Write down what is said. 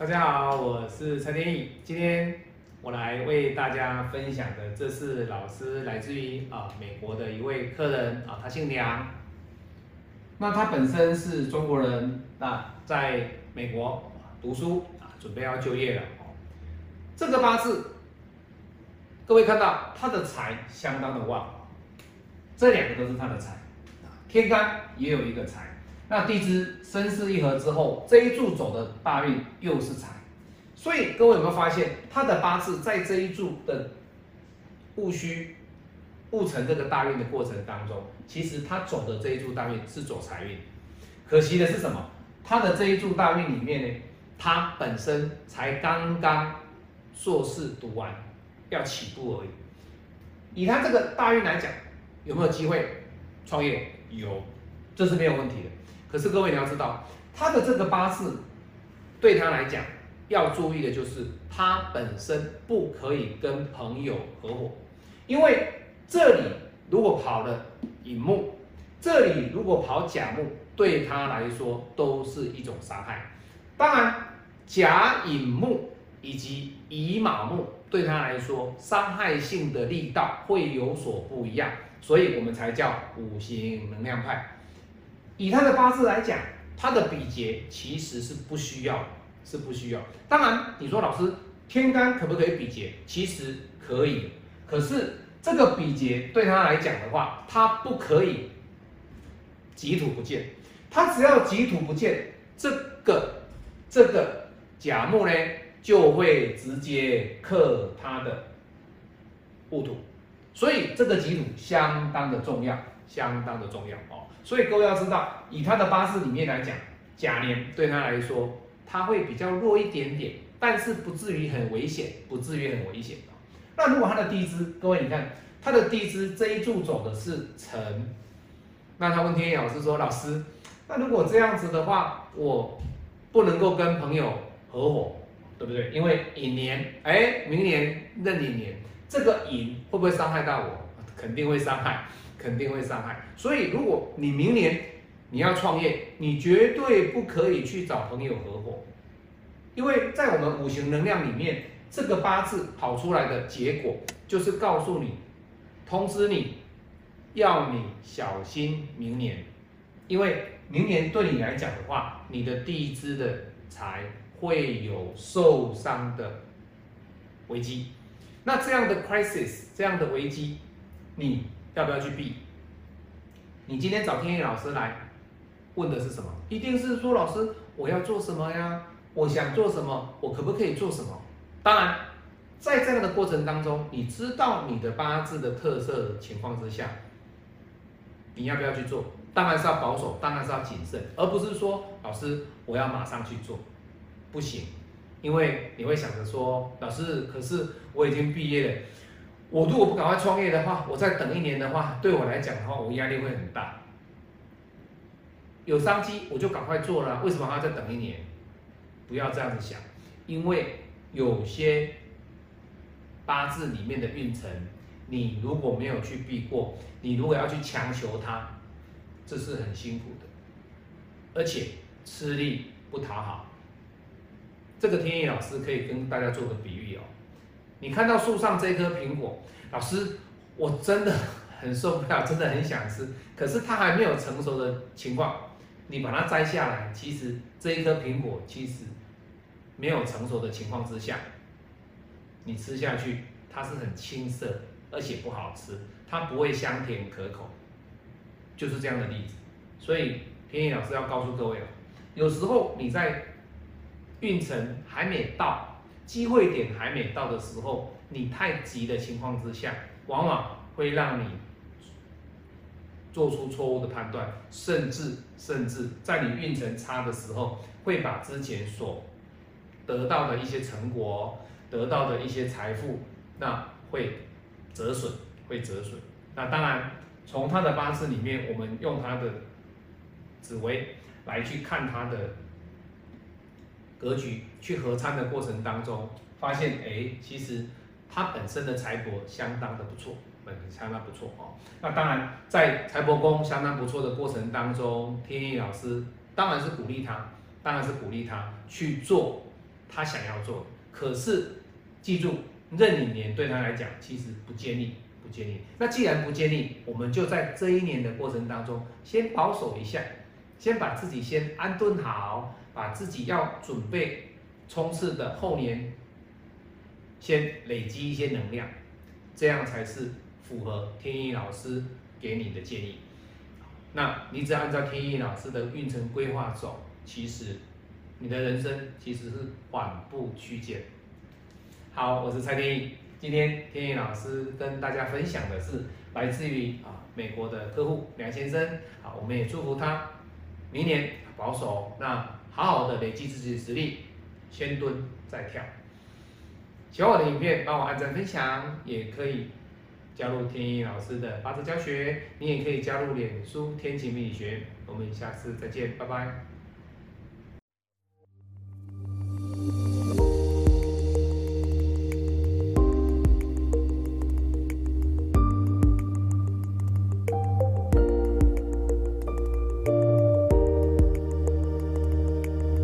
大家好，我是陈天意。今天我来为大家分享的，这是老师来自于啊美国的一位客人啊，他姓梁。那他本身是中国人，那在美国读书啊，准备要就业了。这个八字，各位看到他的财相当的旺，这两个都是他的财天干也有一个财。那地支申巳一合之后，这一柱走的大运又是财，所以各位有没有发现，他的八字在这一柱的戊戌、戊辰这个大运的过程当中，其实他走的这一柱大运是走财运。可惜的是什么？他的这一柱大运里面呢，他本身才刚刚硕士读完，要起步而已。以他这个大运来讲，有没有机会创业？有，这是没有问题的。可是各位你要知道，他的这个八字对他来讲要注意的就是，他本身不可以跟朋友合伙，因为这里如果跑了乙木，这里如果跑甲木，对他来说都是一种伤害。当然，甲乙木以及乙卯木对他来说伤害性的力道会有所不一样，所以我们才叫五行能量派。以他的八字来讲，他的比劫其实是不需要，是不需要。当然，你说老师天干可不可以比劫？其实可以，可是这个比劫对他来讲的话，他不可以己土不见。他只要己土不见，这个这个甲木呢，就会直接克他的戊土，所以这个己土相当的重要。相当的重要哦，所以各位要知道，以他的八字里面来讲，甲年对他来说，他会比较弱一点点，但是不至于很危险，不至于很危险。那如果他的地支，各位你看，他的地支这一柱走的是辰，那他问天野老师说，老师，那如果这样子的话，我不能够跟朋友合伙，对不对？因为乙年，哎，明年壬寅年，这个寅会不会伤害到我？肯定会伤害。肯定会伤害，所以如果你明年你要创业，你绝对不可以去找朋友合伙，因为在我们五行能量里面，这个八字跑出来的结果就是告诉你，通知你要你小心明年，因为明年对你来讲的话，你的地支的财会有受伤的危机，那这样的 crisis，这样的危机，你。要不要去避？你今天找天意老师来问的是什么？一定是说老师，我要做什么呀？我想做什么？我可不可以做什么？当然，在这样的过程当中，你知道你的八字的特色情况之下，你要不要去做？当然是要保守，当然是要谨慎，而不是说老师我要马上去做，不行，因为你会想着说老师，可是我已经毕业了。我如果不赶快创业的话，我再等一年的话，对我来讲的话，我压力会很大。有商机我就赶快做了，为什么还要再等一年？不要这样子想，因为有些八字里面的运程，你如果没有去避过，你如果要去强求它，这是很辛苦的，而且吃力不讨好。这个天意老师可以跟大家做个比喻哦。你看到树上这颗苹果，老师，我真的很受不了，真的很想吃。可是它还没有成熟的情况，你把它摘下来，其实这一颗苹果其实没有成熟的情况之下，你吃下去它是很青涩，而且不好吃，它不会香甜可口，就是这样的例子。所以天意老师要告诉各位，有时候你在运程还没到。机会点还没到的时候，你太急的情况之下，往往会让你做出错误的判断，甚至甚至在你运程差的时候，会把之前所得到的一些成果、得到的一些财富，那会折损，会折损。那当然，从他的八字里面，我们用他的紫薇来去看他的。格局去合参的过程当中，发现哎，其实他本身的财帛相当的不错，本相当不错哦。那当然，在财帛宫相当不错的过程当中，天意老师当然是鼓励他，当然是鼓励他去做他想要做的，可是记住，壬寅年对他来讲其实不建议，不建议。那既然不建议，我们就在这一年的过程当中，先保守一下，先把自己先安顿好，把自己要准备冲刺的后年，先累积一些能量，这样才是符合天意老师给你的建议。那你只要按照天意老师的运程规划走，其实你的人生其实是缓步趋减。好，我是蔡天意，今天天意老师跟大家分享的是来自于啊美国的客户梁先生，好，我们也祝福他明年保守，那好好的累积自己的实力，先蹲再跳。喜欢我的影片，帮我按赞分享，也可以。加入天一老师的八字教学，你也可以加入脸书天晴命理学。我们下次再见，拜拜。